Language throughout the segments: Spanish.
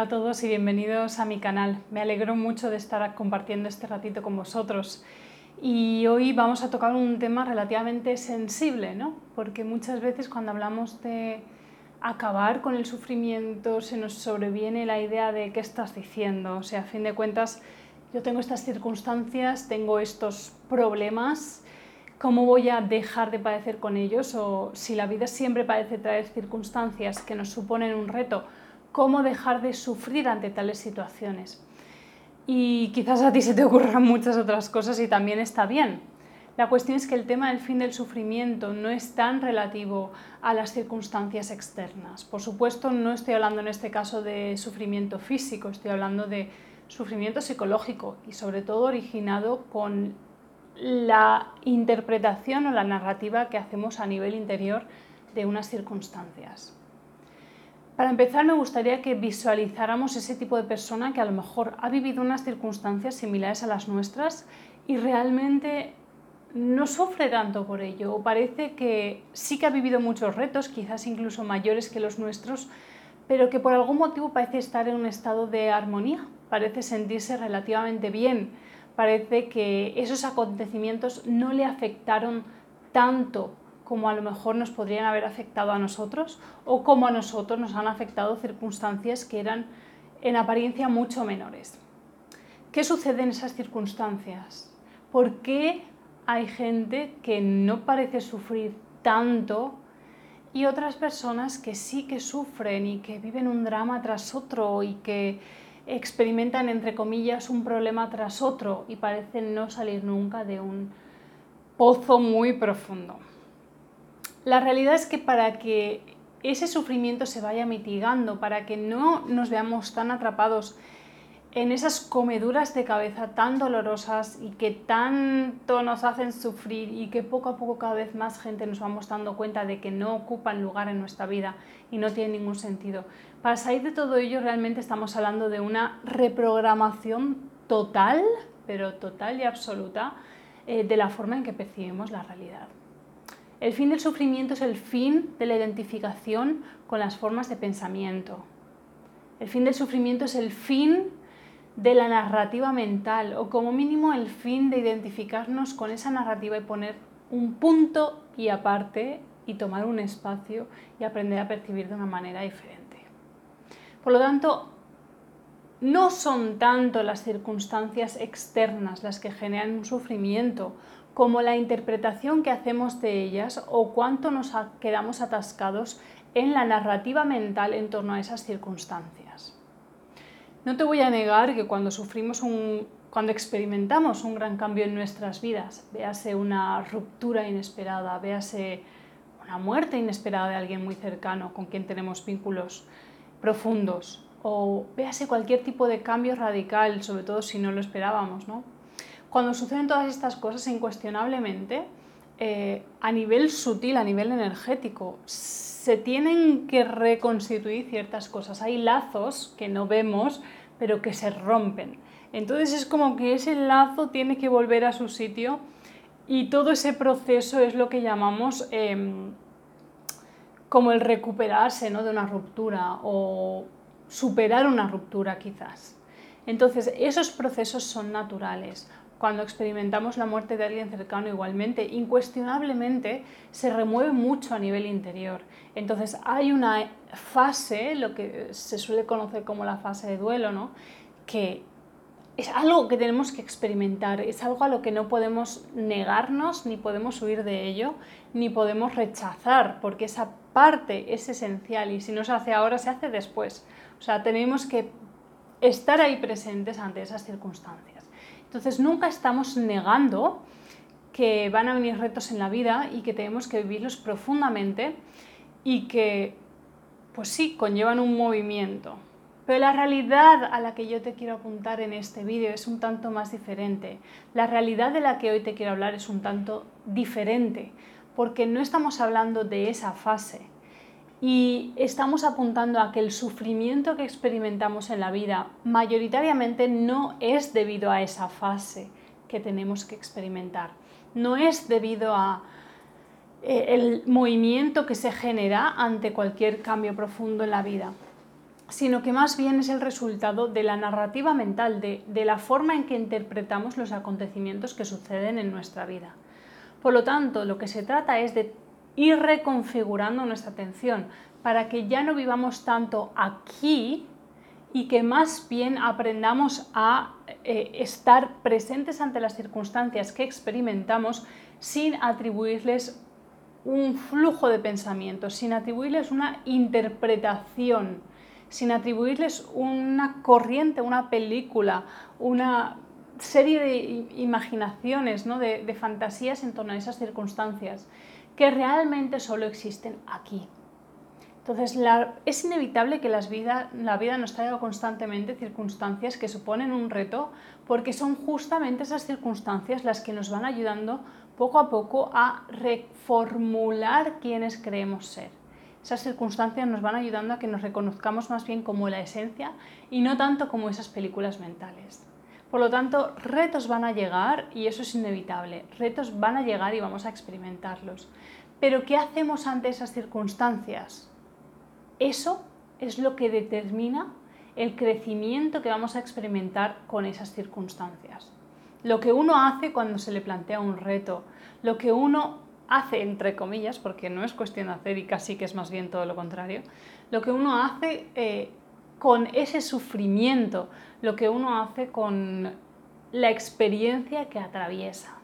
Hola a todos y bienvenidos a mi canal. Me alegro mucho de estar compartiendo este ratito con vosotros. Y hoy vamos a tocar un tema relativamente sensible, ¿no? Porque muchas veces cuando hablamos de acabar con el sufrimiento se nos sobreviene la idea de qué estás diciendo. O sea, a fin de cuentas, yo tengo estas circunstancias, tengo estos problemas, ¿cómo voy a dejar de padecer con ellos? O si la vida siempre parece traer circunstancias que nos suponen un reto, cómo dejar de sufrir ante tales situaciones. Y quizás a ti se te ocurran muchas otras cosas y también está bien. La cuestión es que el tema del fin del sufrimiento no es tan relativo a las circunstancias externas. Por supuesto, no estoy hablando en este caso de sufrimiento físico, estoy hablando de sufrimiento psicológico y sobre todo originado con la interpretación o la narrativa que hacemos a nivel interior de unas circunstancias. Para empezar, me gustaría que visualizáramos ese tipo de persona que a lo mejor ha vivido unas circunstancias similares a las nuestras y realmente no sufre tanto por ello, o parece que sí que ha vivido muchos retos, quizás incluso mayores que los nuestros, pero que por algún motivo parece estar en un estado de armonía, parece sentirse relativamente bien, parece que esos acontecimientos no le afectaron tanto como a lo mejor nos podrían haber afectado a nosotros o como a nosotros nos han afectado circunstancias que eran en apariencia mucho menores. ¿Qué sucede en esas circunstancias? ¿Por qué hay gente que no parece sufrir tanto y otras personas que sí que sufren y que viven un drama tras otro y que experimentan, entre comillas, un problema tras otro y parecen no salir nunca de un pozo muy profundo? La realidad es que para que ese sufrimiento se vaya mitigando, para que no nos veamos tan atrapados en esas comeduras de cabeza tan dolorosas y que tanto nos hacen sufrir y que poco a poco cada vez más gente nos vamos dando cuenta de que no ocupan lugar en nuestra vida y no tienen ningún sentido. Para salir de todo ello realmente estamos hablando de una reprogramación total, pero total y absoluta, eh, de la forma en que percibimos la realidad. El fin del sufrimiento es el fin de la identificación con las formas de pensamiento. El fin del sufrimiento es el fin de la narrativa mental o como mínimo el fin de identificarnos con esa narrativa y poner un punto y aparte y tomar un espacio y aprender a percibir de una manera diferente. Por lo tanto, no son tanto las circunstancias externas las que generan un sufrimiento como la interpretación que hacemos de ellas o cuánto nos quedamos atascados en la narrativa mental en torno a esas circunstancias. No te voy a negar que cuando sufrimos cuando experimentamos un gran cambio en nuestras vidas, véase una ruptura inesperada, véase una muerte inesperada de alguien muy cercano con quien tenemos vínculos profundos, o véase cualquier tipo de cambio radical, sobre todo si no lo esperábamos, ¿no? Cuando suceden todas estas cosas, incuestionablemente, eh, a nivel sutil, a nivel energético, se tienen que reconstituir ciertas cosas. Hay lazos que no vemos, pero que se rompen. Entonces es como que ese lazo tiene que volver a su sitio y todo ese proceso es lo que llamamos em, como el recuperarse ¿no? de una ruptura o superar una ruptura quizás. Entonces esos procesos son naturales cuando experimentamos la muerte de alguien cercano igualmente, incuestionablemente se remueve mucho a nivel interior. Entonces hay una fase, lo que se suele conocer como la fase de duelo, ¿no? que es algo que tenemos que experimentar, es algo a lo que no podemos negarnos, ni podemos huir de ello, ni podemos rechazar, porque esa parte es esencial y si no se hace ahora, se hace después. O sea, tenemos que estar ahí presentes ante esas circunstancias. Entonces nunca estamos negando que van a venir retos en la vida y que tenemos que vivirlos profundamente y que, pues sí, conllevan un movimiento. Pero la realidad a la que yo te quiero apuntar en este vídeo es un tanto más diferente. La realidad de la que hoy te quiero hablar es un tanto diferente, porque no estamos hablando de esa fase, y estamos apuntando a que el sufrimiento que experimentamos en la vida mayoritariamente no es debido a esa fase que tenemos que experimentar, no es debido a eh, el movimiento que se genera ante cualquier cambio profundo en la vida, sino que más bien es el resultado de la narrativa mental, de, de la forma en que interpretamos los acontecimientos que suceden en nuestra vida. Por lo tanto, lo que se trata es de ir reconfigurando nuestra atención para que ya no vivamos tanto aquí y que más bien aprendamos a eh, estar presentes ante las circunstancias que experimentamos sin atribuirles un flujo de pensamientos, sin atribuirles una interpretación, sin atribuirles una corriente, una película, una serie de imaginaciones, ¿no? de, de fantasías en torno a esas circunstancias, que realmente solo existen aquí. Entonces, es inevitable que la vida nos traiga constantemente circunstancias que suponen un reto, porque son justamente esas circunstancias las que nos van ayudando poco a poco a reformular quienes creemos ser. Esas circunstancias nos van ayudando a que nos reconozcamos más bien como la esencia y no tanto como esas películas mentales. Por lo tanto, retos van a llegar y eso es inevitable. Retos van a llegar y vamos a experimentarlos. Pero ¿qué hacemos ante esas circunstancias? Eso es lo que determina el crecimiento que vamos a experimentar con esas circunstancias. Lo que uno hace cuando se le plantea un reto, lo que uno hace, entre comillas, porque no es cuestión de hacer y casi que es más bien todo lo contrario, lo que uno hace eh, con ese sufrimiento, lo que uno hace con la experiencia que atraviesa.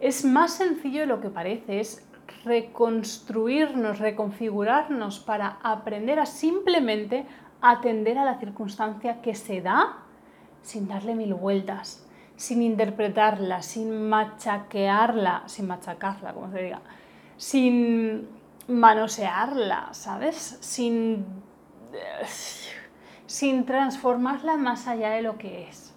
Es más sencillo de lo que parece, es reconstruirnos, reconfigurarnos para aprender a simplemente atender a la circunstancia que se da sin darle mil vueltas, sin interpretarla, sin machaquearla, sin machacarla, como se diga, sin manosearla, ¿sabes? Sin, sin transformarla más allá de lo que es.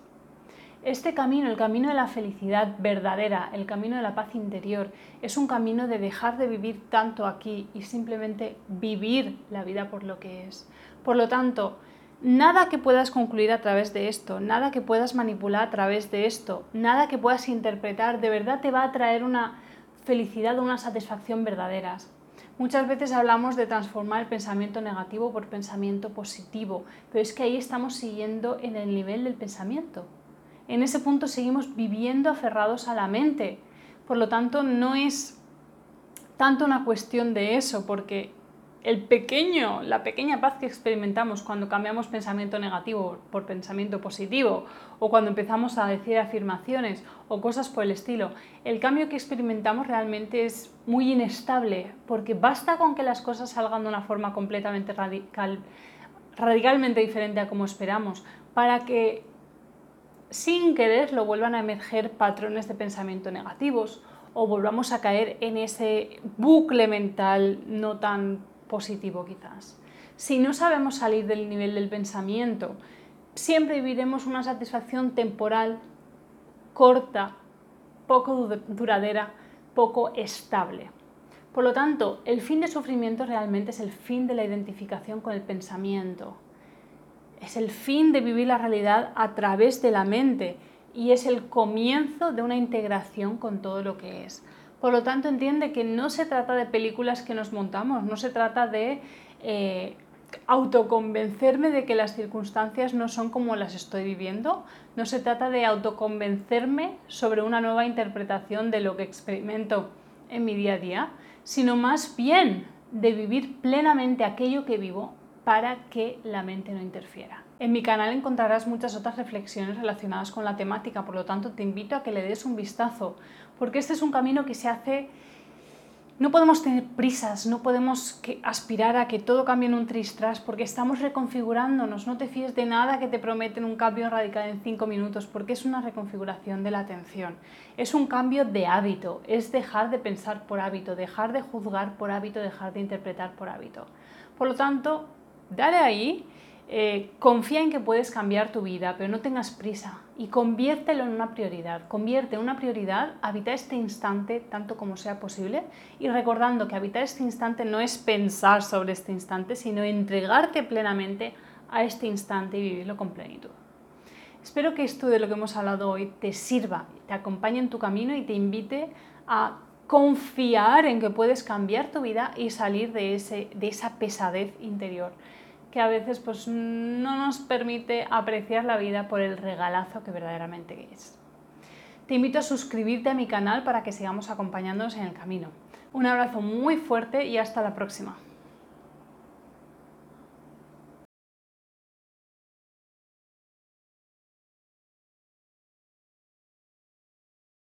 Este camino, el camino de la felicidad verdadera, el camino de la paz interior, es un camino de dejar de vivir tanto aquí y simplemente vivir la vida por lo que es. Por lo tanto, nada que puedas concluir a través de esto, nada que puedas manipular a través de esto, nada que puedas interpretar, de verdad te va a traer una felicidad o una satisfacción verdaderas. Muchas veces hablamos de transformar el pensamiento negativo por pensamiento positivo, pero es que ahí estamos siguiendo en el nivel del pensamiento en ese punto seguimos viviendo aferrados a la mente. Por lo tanto, no es tanto una cuestión de eso, porque el pequeño, la pequeña paz que experimentamos cuando cambiamos pensamiento negativo por pensamiento positivo o cuando empezamos a decir afirmaciones o cosas por el estilo, el cambio que experimentamos realmente es muy inestable porque basta con que las cosas salgan de una forma completamente radical, radicalmente diferente a como esperamos para que sin querer lo vuelvan a emerger patrones de pensamiento negativos o volvamos a caer en ese bucle mental no tan positivo quizás. Si no sabemos salir del nivel del pensamiento, siempre viviremos una satisfacción temporal, corta, poco duradera, poco estable. Por lo tanto, el fin de sufrimiento realmente es el fin de la identificación con el pensamiento, es el fin de vivir la realidad a través de la mente y es el comienzo de una integración con todo lo que es. Por lo tanto, entiende que no se trata de películas que nos montamos, no se trata de eh, autoconvencerme de que las circunstancias no son como las estoy viviendo, no se trata de autoconvencerme sobre una nueva interpretación de lo que experimento en mi día a día, sino más bien de vivir plenamente aquello que vivo para que la mente no interfiera. En mi canal encontrarás muchas otras reflexiones relacionadas con la temática, por lo tanto te invito a que le des un vistazo, porque este es un camino que se hace... No podemos tener prisas, no podemos aspirar a que todo cambie en un tristras porque estamos reconfigurándonos. No te fíes de nada que te prometen un cambio radical en cinco minutos porque es una reconfiguración de la atención. Es un cambio de hábito, es dejar de pensar por hábito, dejar de juzgar por hábito, dejar de interpretar por hábito. Por lo tanto, dale ahí, eh, confía en que puedes cambiar tu vida, pero no tengas prisa y conviértelo en una prioridad. Convierte en una prioridad habitar este instante tanto como sea posible y recordando que habitar este instante no es pensar sobre este instante, sino entregarte plenamente a este instante y vivirlo con plenitud. Espero que esto de lo que hemos hablado hoy te sirva, te acompañe en tu camino y te invite a confiar en que puedes cambiar tu vida y salir de, ese, de esa pesadez interior que a veces pues, no nos permite apreciar la vida por el regalazo que verdaderamente es. Te invito a suscribirte a mi canal para que sigamos acompañándonos en el camino. Un abrazo muy fuerte y hasta la próxima.